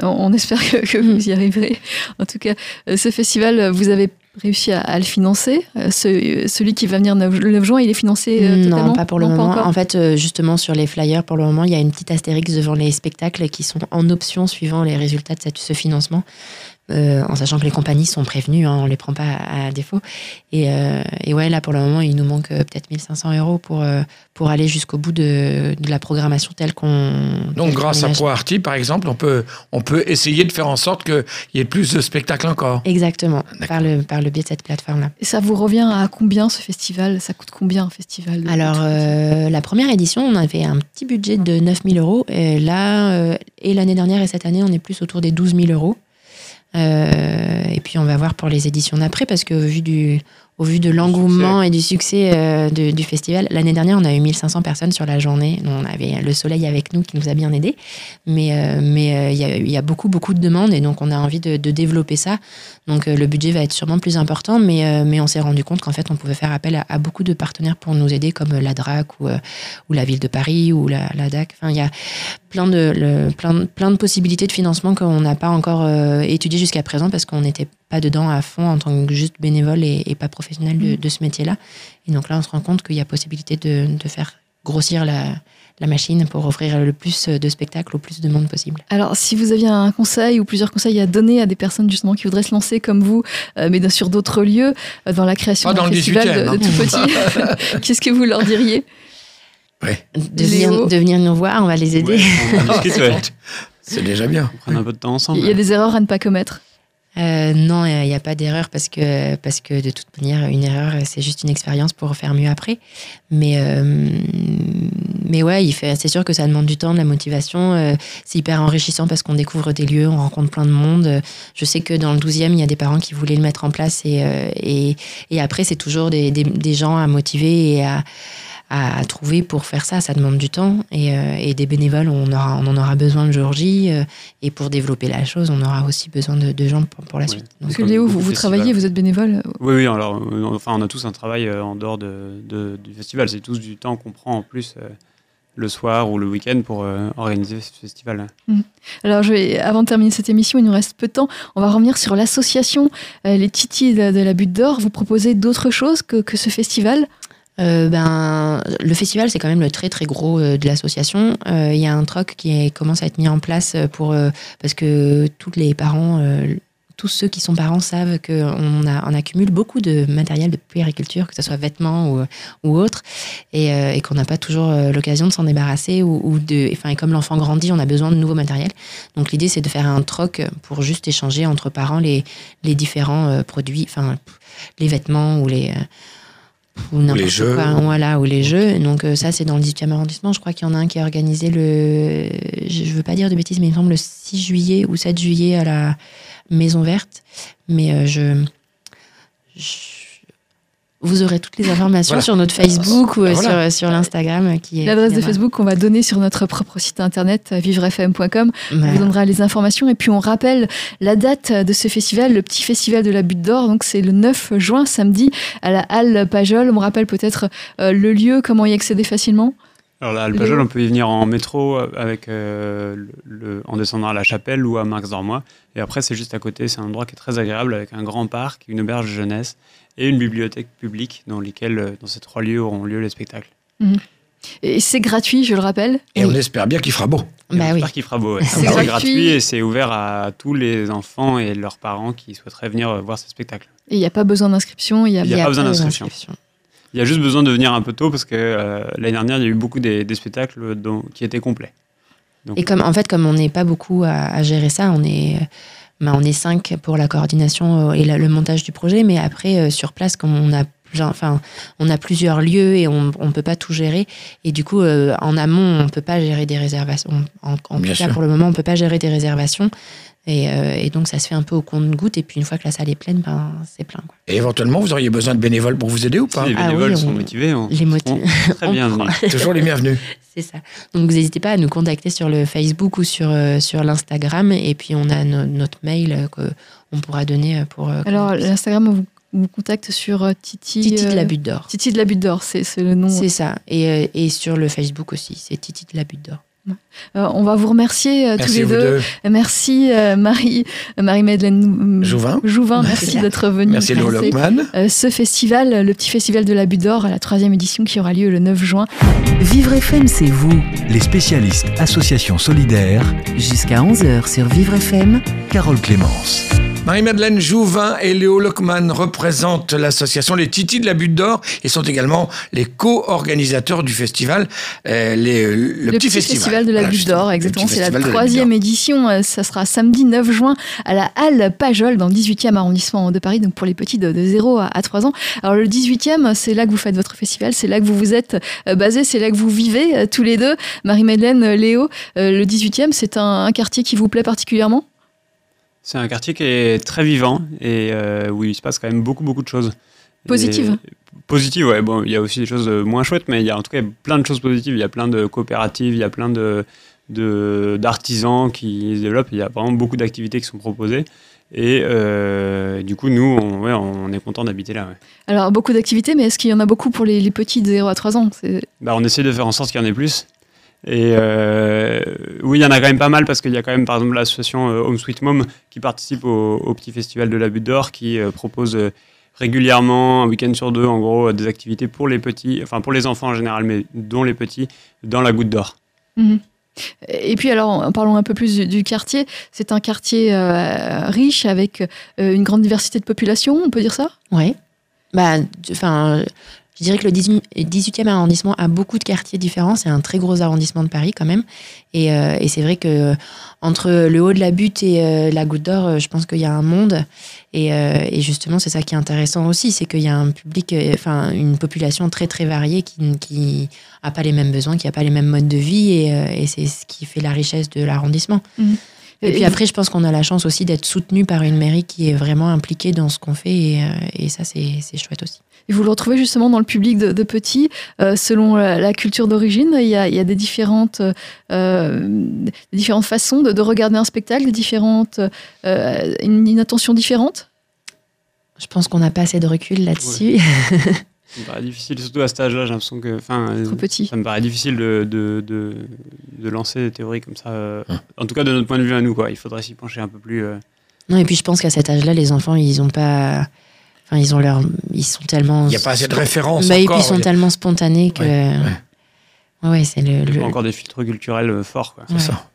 On- espère que, vous y arriverez. En tout cas, euh, ce festival, vous avez réussi à, à le financer. Euh, ce- celui qui va venir le 9 juin, il est financé euh, totalement Non, pas pour le Non, moment. en fait, euh, justement, sur les flyers, pour le moment, il y a une petite astérix devant les spectacles qui sont en option suivant les résultats de cette- ce financement. Euh, en sachant que les compagnies sont prévenues, hein, on les prend pas à, à défaut. Et, euh, et ouais, là pour le moment, il nous manque euh, peut-être 1500 euros pour, euh, pour aller jusqu'au bout de, de la programmation telle qu'on. Donc, grâce à. ProArty, par exemple, on peut, on peut essayer de faire en sorte qu'il y ait plus de spectacles encore. Exactement, par le, par le biais de cette plateforme-là. Et ça vous revient à combien ce festival? Ça coûte combien un festival de- Alors, euh, la première édition, on avait un petit budget de 9000 euros. Et là, euh, et l'année dernière et cette année, on est plus autour des 12 000 euros. Euh, et puis, on va voir pour les éditions d'après, parce que vu, du, au vu de l'engouement et du succès euh, de- du festival, l'année dernière, on a eu 1500 personnes sur la journée. On avait le soleil avec nous qui nous a bien aidés. Mais euh, mais euh, il y, a, il y a beaucoup, beaucoup de demandes, et donc on a envie de, de développer ça. Donc, le budget va être sûrement plus important, mais, mais on s'est rendu compte qu'en fait, on pouvait faire appel à, à beaucoup de partenaires pour nous aider, comme la DRAC ou, ou la ville de Paris ou la, la DAC. Enfin, il y a plein de, le- plein, plein de possibilités de financement qu'on n'a pas encore étudiées jusqu'à présent parce qu'on n'était pas dedans à fond en tant que juste bénévole et, et pas professionnel de, de ce métier-là. Et donc là, on se rend compte qu'il y a possibilité de, de faire grossir la, la machine pour offrir le plus de spectacles au plus de monde possible. Alors, si vous aviez un conseil ou plusieurs conseils à donner à des personnes justement qui voudraient se lancer comme vous, euh, mais dans- sur d'autres lieux, euh, dans la création d'un festival 18e, de, de hein. tout petit, qu'est-ce que vous leur diriez? De venir, de venir nous voir, on va les aider. Ouais, ouais. C'est déjà bien. On prend un peu de temps ensemble. Il y a des erreurs à ne pas commettre. Euh, non, il n'y a pas d'erreur parce que, parce que de toute manière, une erreur, c'est juste une expérience pour faire mieux après. Mais, euh, mais ouais, il fait, c'est sûr que ça demande du temps, de la motivation. euh, c'est hyper enrichissant parce qu'on découvre des lieux, on rencontre plein de monde. Je sais que dans le 12e, il y a des parents qui voulaient le mettre en place et, euh, et, et après, c'est toujours des, des, des gens à motiver et à, à, à trouver pour faire ça. Ça demande du temps et, euh, et des bénévoles, on, aura, on en aura besoin le jour J. euh, et pour développer la chose, on aura aussi besoin de, de gens pour, pour la suite. Parce Donc, que comme Léo, vous, travaillez, vous êtes bénévole. Oui, oui, alors, euh, enfin, on a tous un travail euh, en dehors de, de- du festival. C'est tous du temps qu'on prend en plus euh, le soir ou le week-end pour euh, organiser ce festival. Alors, je vais, avant de terminer cette émission, il nous reste peu de temps. On va revenir sur l'association euh, Les Titis de, de la Butte d'Or. Vous proposez d'autres choses que, que ce festival? Euh, ben, le festival, c'est quand même le très très gros euh, de l'association. Euh, Il y a un troc qui commence à être mis en place pour parce que tous les parents, tous ceux qui sont parents savent qu'on on accumule beaucoup de matériel de puériculture, que ce soit vêtements ou, ou autre, et, qu'on n'a pas toujours l'occasion de s'en débarrasser ou, de, enfin, et comme l'enfant grandit, on a besoin de nouveaux matériels. Donc l'idée, c'est de faire un troc pour juste échanger entre parents les, les différents produits, enfin les vêtements ou les ou les jeux. quoi. Voilà, ou les jeux. Donc euh, ça, c'est dans le 18e arrondissement. Je crois qu'il y en a un qui est organisé le... Je je veux pas dire de bêtises, mais il me semble le 6 juillet ou 7 juillet à la Maison Verte. Mais euh, je... je- Vous aurez toutes les informations Voilà. sur notre Facebook ou Voilà. sur, sur l'Instagram. qui est- L'adresse de Facebook qu'on va donner sur notre propre site internet euh, vivrefm.com. On vous donnera les informations et puis on rappelle la date de ce festival, le petit festival de la Butte d'Or. Donc c'est le 9 juin, samedi, à la Halle Pajol. On rappelle peut-être euh, le lieu, comment y accéder facilement. Alors là, à Alpajol, on peut y venir en métro avec, euh, le, le- en descendant à la Chapelle ou à Marx d'Ormois. Et après, c'est juste à côté. C'est un endroit qui est très agréable avec un grand parc, une auberge de jeunesse et une bibliothèque publique dans lesquelles, euh, dans ces trois lieux, auront lieu les spectacles. Et c'est gratuit, je le rappelle. Et on espère bien qu'il fera beau. Et Bah oui. J'espère qu'il fera beau. ouais. C'est gratuit. gratuit et c'est ouvert à tous les enfants et leurs parents qui souhaiteraient venir euh, voir ces spectacles. Et il n'y a pas besoin d'inscription. Il y a... Il y a pas besoin d'inscription. d'inscription. Il y a juste besoin de venir un peu tôt parce que euh, l'année dernière, il y a eu beaucoup des, des spectacles dont- qui étaient complets. Donc, Et comme en fait, comme on n'est pas beaucoup à, à gérer ça, on est, ben, on est cinq pour la coordination euh, et le montage du projet, mais après euh, sur place, comme on a Enfin, on a plusieurs lieux et on ne peut pas tout gérer. Et du coup, euh, en amont, on ne peut pas gérer des réservations. En, en Bien tout cas, sûr. pour le moment, on ne peut pas gérer des réservations. Et, euh, et donc, ça se fait un peu au compte-goutte. Et puis, une fois que la salle est pleine, ben, c'est plein. quoi. Et éventuellement, vous auriez besoin de bénévoles pour vous aider ou pas si les Ah oui, bénévoles on- sont motivés. On, Les motifs. on- très bien. Toujours les bienvenus. C'est ça. Donc, vous n'hésitez pas à nous contacter sur le Facebook ou sur, euh, sur l'Instagram. Et puis, on a no- notre mail qu'on pourra donner pour. euh, Alors, l'Instagram, vous, vous contacte sur euh, Titi. Titi de euh, la Butte d'Or. Titi de la Butte d'Or, c'est c'est le nom. C'est ça. Et, euh, et sur le Facebook aussi, c'est Titi de la Butte d'Or. Euh, on va vous remercier euh, tous Merci les deux. deux. Merci euh, Marie, euh, Marie-Madeleine euh, Jouvin. Jouvin, merci d'être venue. Merci Lockman. euh, ce festival, le petit festival de la Butte d'Or, à la troisième édition qui aura lieu le 9 juin. Vivre FM, c'est vous. Les spécialistes Association Solidaire, Jusqu'à 11h sur Vivre FM. Carole Clémence. Marie-Madeleine Jouvin et Léo Lockman représentent l'association Les Titis de la Butte d'Or et sont également les co-organisateurs du festival, euh, les- le, petit, festival. de la Voilà, Butte d'Or, exactement. C'est la troisième édition. euh, Ça sera samedi 9 juin à la Halle Pajol, dans le 18e arrondissement de Paris, donc pour les petits de, de 0 à, à 3 ans. Alors le 18e, c'est là que vous faites votre festival, c'est là que vous vous êtes euh, basés, c'est là que vous vivez euh, tous les deux. Marie-Madeleine, euh, Léo, euh, le 18e, c'est un, un quartier qui vous plaît particulièrement? C'est un quartier qui est très vivant et euh, où il se passe quand même beaucoup, beaucoup de choses. Positives. Positives, ouais. Bon, il y a aussi des choses euh, moins chouettes, mais il y a en tout cas plein de choses positives. Il y a plein de coopératives, il y a plein de d'artisans qui se développent. Il y a vraiment beaucoup d'activités qui sont proposées. Et euh, du coup, nous, on, ouais, on est content d'habiter là. ouais. Alors beaucoup d'activités, mais est-ce qu'il y en a beaucoup pour les, les petits de 0 à 3 ans? Bah, on essaie de faire en sorte qu'il y en ait plus. Et euh, oui, il y en a quand même pas mal parce qu'il y a quand même, par exemple, l'association euh, Home Sweet Mom qui participe au, au petit festival de la Butte d'Or qui euh, propose régulièrement, un week-end sur deux, en gros, des activités pour les petits, enfin pour les enfants en général, mais dont les petits, dans la Goutte d'Or. Mhm. Et puis alors, parlons un peu plus du, du quartier. C'est un quartier euh, riche avec euh, une grande diversité de population, on peut dire ça? Ouais. Bah, enfin, je dirais que le 18 18e arrondissement a beaucoup de quartiers différents. C'est un très gros arrondissement de Paris quand même. Et, euh, c'est vrai que entre le haut de la butte et euh, la goutte d'or, euh, je pense qu'il y a un monde. Et, euh, justement, c'est ça qui est intéressant aussi, c'est qu'il y a un public, euh, enfin, une population très très variée qui qui a pas les mêmes besoins, qui a pas les mêmes modes de vie. Et, euh, et c'est ce qui fait la richesse de l'arrondissement. Et puis après, je pense qu'on a la chance aussi d'être soutenu par une mairie qui est vraiment impliquée dans ce qu'on fait. Et, euh, et ça, c'est chouette aussi. Et vous le retrouvez justement dans le public de, de petits, euh, selon la, la culture d'origine. Il y a, il y a des, différentes, euh, différentes façons de, de regarder un spectacle, des différentes, euh, une, une attention différente? Je pense qu'on n'a pas assez de recul là-dessus. Ça me paraît difficile, surtout à cet âge-là, j'ai l'impression que. Enfin, euh, Trop petit. Ça me paraît difficile de, de, de, de lancer des théories comme ça. euh, Hum. En tout cas, de notre point de vue à nous, quoi. Il faudrait s'y pencher un peu plus. euh, non, et puis je pense qu'à cet âge-là, les enfants, ils ont pas. Enfin, ils ont leur. Ils sont tellement. Il n'y a pas assez de références Bah, et puis encore. ils sont a- tellement spontanés que. Ouais, Ouais, ouais, c'est le. le- encore des filtres culturels forts, quoi. Ouais. C'est ça.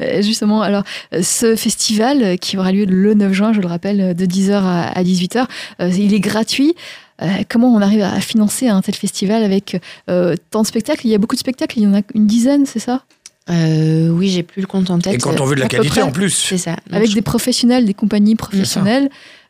Euh, Justement, alors, ce festival qui aura lieu le 9 juin, je le rappelle, de 10h à, à 18h, euh, il est gratuit. Euh, comment on arrive à financer un tel festival avec euh, tant de spectacles? Il y a beaucoup de spectacles, il y en a une dizaine, c'est ça? Euh, oui, j'ai plus le compte en tête. Et quand on veut de la qualité près, en plus. C'est ça. Donc, Avec je- des professionnels, des compagnies professionnelles.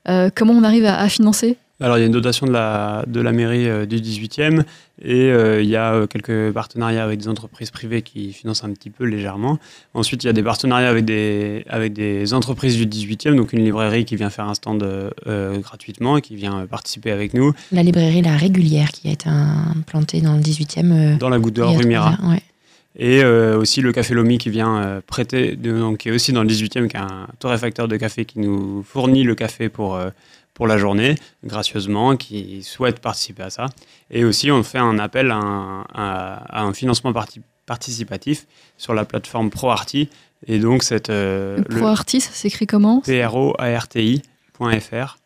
Euh, comment on arrive à, à financer? Alors, il y a une dotation de la, de la mairie euh, du 18e et euh, il y a euh, quelques partenariats avec des entreprises privées qui financent un petit peu légèrement. Ensuite, il y a des partenariats avec des, avec des entreprises du 18e, donc une librairie qui vient faire un stand gratuitement et qui vient participer avec nous. La librairie La Régulière qui a été implantée dans le 18e. euh, Dans la Goutte d'Or, rue Mira. ouais. Et aussi le Café Lomi qui vient prêter, de- donc, qui est aussi dans le 18e, qui est un torréfacteur de café qui nous fournit le café pour, pour la journée, gracieusement, qui souhaite participer à ça. Et aussi, on fait un appel à un, à- à un financement parti- participatif sur la plateforme ProArty. Et donc, cette, euh, Pro Artis, ça s'écrit comment? Proarti.fr.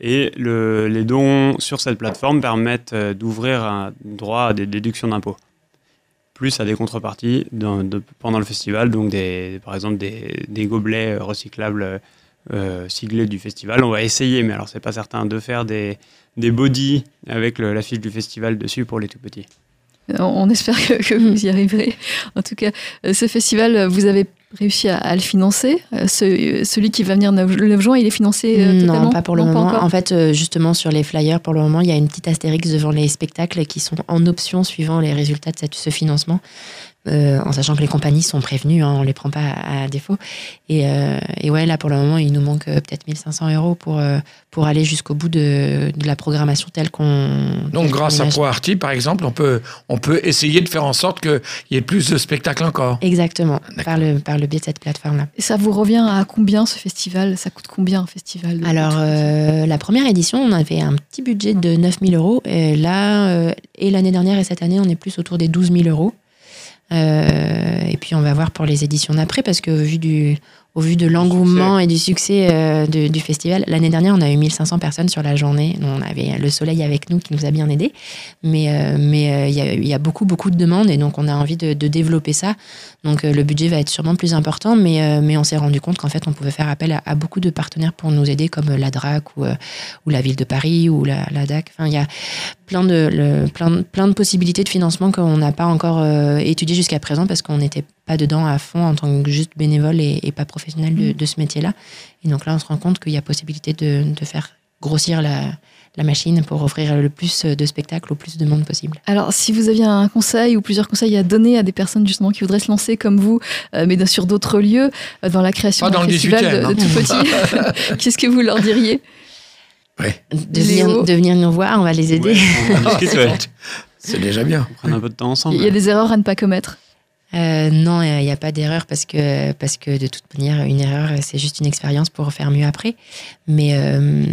Et le- les dons sur cette plateforme permettent euh, d'ouvrir un droit à des déductions d'impôts. Plus à des contreparties dans- de- pendant le festival, donc des, par exemple des, des gobelets euh, recyclables euh, siglés du festival. On va essayer, mais alors c'est pas certain, de faire des, des bodies avec l'affiche du festival dessus pour les tout petits. On- espère que, que vous y arriverez. En tout cas, euh, ce festival, vous avez réussi à, à le financer. Euh, ce- celui qui va venir le 9 juin, il est financé totalement Non, pas pour le Non, moment. en fait, justement, sur les flyers, pour le moment, il y a une petite astérix devant les spectacles qui sont en option suivant les résultats de cette- ce financement. Euh, en sachant que les compagnies sont prévenues, hein, on les prend pas à, à défaut. Et, euh, et ouais, là pour le moment, il nous manque euh, peut-être 1500 euros pour, euh, pour aller jusqu'au bout de, de la programmation telle qu'on. Donc, telle grâce à. ProArty, par exemple, on peut, on peut essayer de faire en sorte qu'il y ait plus de spectacles encore. Exactement, par le, par le biais de cette plateforme-là. Et ça vous revient à combien ce festival? Ça coûte combien un festival de- Alors, euh, la première édition, on avait un petit budget de 9000 euros. Et là, euh, et l'année dernière et cette année, on est plus autour des 12 000 euros. Euh, et puis, on va voir pour les éditions d'après, parce que au vu, du, au vu de l'engouement et du succès euh, du festival, l'année dernière, on a eu 1500 personnes sur la journée. On avait le soleil avec nous qui nous a bien aidés. Mais euh, mais il y, a, il y a beaucoup, beaucoup de demandes et donc on a envie de, de développer ça. Donc euh, le budget va être sûrement plus important, mais, euh, mais on s'est rendu compte qu'en fait, on pouvait faire appel à, à beaucoup de partenaires pour nous aider, comme la DRAC ou, euh, ou la ville de Paris ou la, la DAC. Enfin, il y a plein de, le- plein, de- plein de possibilités de financement qu'on n'a pas encore euh, étudiées jusqu'à présent parce qu'on n'était pas dedans à fond en tant que juste bénévole et, et pas professionnel de, de ce métier-là. Et donc là, on se rend compte qu'il y a possibilité de, de faire grossir la, la machine pour offrir le plus de spectacles au plus de monde possible. Alors, si vous aviez un conseil ou plusieurs conseils à donner à des personnes justement qui voudraient se lancer comme vous, euh, mais sur d'autres lieux, euh, dans la création d'un festival 18e, de, hein. de tout petit, qu'est-ce que vous leur diriez? De venir, de venir nous voir, on va les aider. Ouais. C'est déjà bien. On prend un peu de temps ensemble. Il y a des erreurs à ne pas commettre. Euh, non, il n'y a pas d'erreur parce que, parce que de toute manière, une erreur, c'est juste une expérience pour faire mieux après. Mais, euh,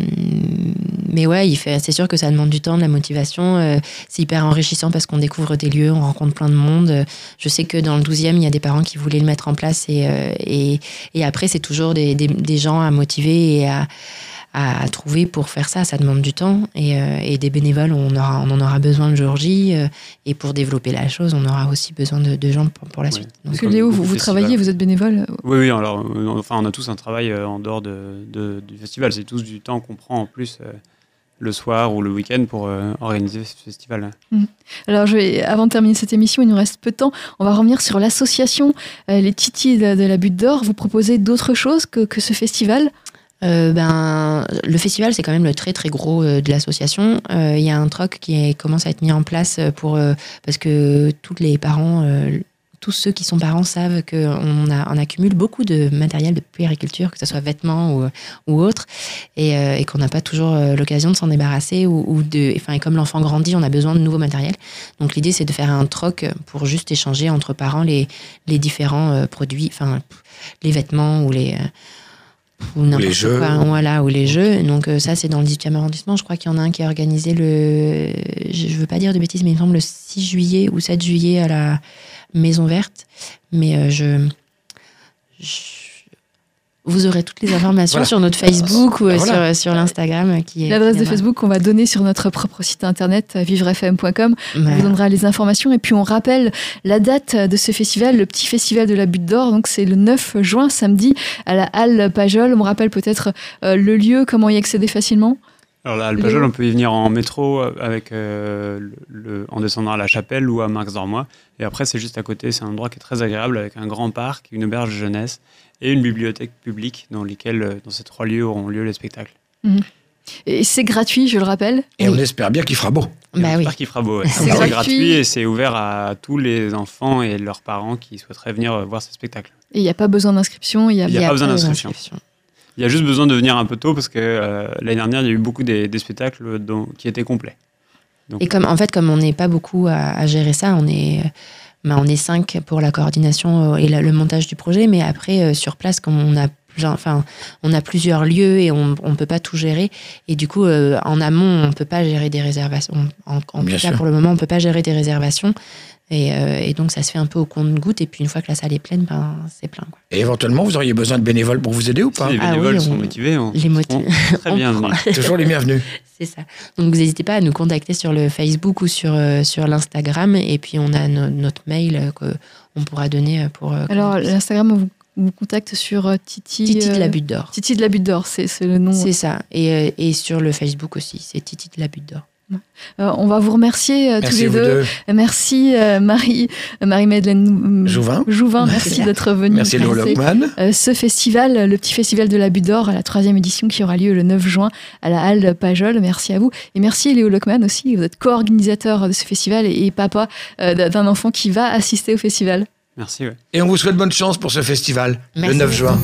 mais ouais, c'est sûr que ça demande du temps, de la motivation. euh, c'est hyper enrichissant parce qu'on découvre des lieux, on rencontre plein de monde. Je sais que dans le 12e, il y a des parents qui voulaient le mettre en place et, euh, et, et après, c'est toujours des, des, des gens à motiver et à, à trouver pour faire ça. Ça demande du temps et, euh, et des bénévoles, on, aura, on en aura besoin le jour J. euh, et pour développer la chose, on aura aussi besoin de, de gens pour, pour la suite. Parce Donc, que comme Léo, vous, travaillez, vous êtes bénévole. Oui, oui, alors, euh, enfin, on a tous un travail euh, en dehors de, de- du festival. C'est tous du temps qu'on prend en plus euh, le soir ou le week-end pour euh, organiser ce festival. Alors, je vais, avant de terminer cette émission, il nous reste peu de temps. On va revenir sur l'association euh, Les Titis de, de la Butte d'Or. Vous proposez d'autres choses que, que ce festival? Euh, ben, le festival, c'est quand même le très très gros euh, de l'association. Euh, Il y a un troc qui commence à être mis en place pour parce que tous les parents, tous ceux qui sont parents savent qu'on on accumule beaucoup de matériel de puériculture, que ce soit vêtements ou, ou autre, et, et qu'on n'a pas toujours l'occasion de s'en débarrasser ou, de, enfin, et comme l'enfant grandit, on a besoin de nouveaux matériels. Donc l'idée, c'est de faire un troc pour juste échanger entre parents les, les différents produits, enfin les vêtements ou les ou n'importe les jeux. quoi, voilà, ou les jeux. Donc euh, ça, c'est dans le 18e arrondissement. Je crois qu'il y en a un qui est organisé le, je je veux pas dire de bêtises, mais il me semble le 6 juillet ou 7 juillet à la Maison Verte. Mais euh, je, je- vous aurez toutes les informations Voilà. sur notre Facebook ou euh, Voilà. sur, sur l'Instagram qui est L'adresse de Facebook qu'on va donner sur notre propre site internet euh, vivrefm.com. On vous donnera les informations et puis on rappelle la date de ce festival, le petit festival de la Butte d'Or. Donc c'est le 9 juin, samedi, à la Halle Pajol. On rappelle peut-être euh, le lieu, comment y accéder facilement? Alors là, à Alpajol, on peut y venir en métro avec, euh, le, le- en descendant à la Chapelle ou à Marx d'Ormois. Et après, c'est juste à côté. C'est un endroit qui est très agréable avec un grand parc, une auberge de jeunesse et une bibliothèque publique dans lesquelles, euh, dans ces trois lieux, auront lieu les spectacles. Et c'est gratuit, je le rappelle. Et on espère bien qu'il fera beau. Et Bah oui. J'espère qu'il fera beau. ouais. C'est gratuit. gratuit et c'est ouvert à tous les enfants et leurs parents qui souhaiteraient venir euh, voir ce spectacle. Et il n'y a pas besoin d'inscription. Il y a... Il y a pas besoin d'inscription. Il y a juste besoin de venir un peu tôt parce que euh, l'année dernière, il y a eu beaucoup des, des spectacles dont- qui étaient complets. Donc, Et comme en fait, comme on n'est pas beaucoup à, à gérer ça, on est, bah, on est cinq pour la coordination euh, et la- le montage du projet, mais après euh, sur place, comme on a Enfin, on a plusieurs lieux et on ne peut pas tout gérer. Et du coup, euh, en amont, on ne peut pas gérer des réservations. En, en tout cas, sûr. pour le moment, on ne peut pas gérer des réservations. Et, euh, et donc, ça se fait un peu au compte-goutte. Et puis, une fois que la salle est pleine, ben, c'est plein. quoi. Et éventuellement, vous auriez besoin de bénévoles pour vous aider ou pas si les Ah oui, bénévoles on- sont motivés. On, Les seront très bien. Toujours les bienvenus. C'est ça. Donc, vous n'hésitez pas à nous contacter sur le Facebook ou sur, euh, sur l'Instagram. Et puis, on a no- notre mail euh, qu'on pourra donner pour. euh, Alors, l'Instagram, on vous, vous contacte sur Titi. Titi de la Butte d'Or. Titi de la Butte d'Or, c'est le nom. C'est ça. Et, et sur le Facebook aussi, c'est Titi de la Butte d'Or. Euh, on va vous remercier euh, tous les deux. deux. Merci euh, Marie, Marie-Madeleine Jouvin. Jouvin, merci d'être venue. Merci Léo Lockman. Euh, ce festival, le petit festival de la Butte d'Or, à la troisième édition qui aura lieu le 9 juin à la Halle Pajol. Merci à vous. Et merci Léo Lockman aussi. Vous êtes co-organisateur de ce festival et, et papa euh, d'un enfant qui va assister au festival. Merci. ouais. Et on vous souhaite bonne chance pour ce festival le Merci 9 beaucoup. juin.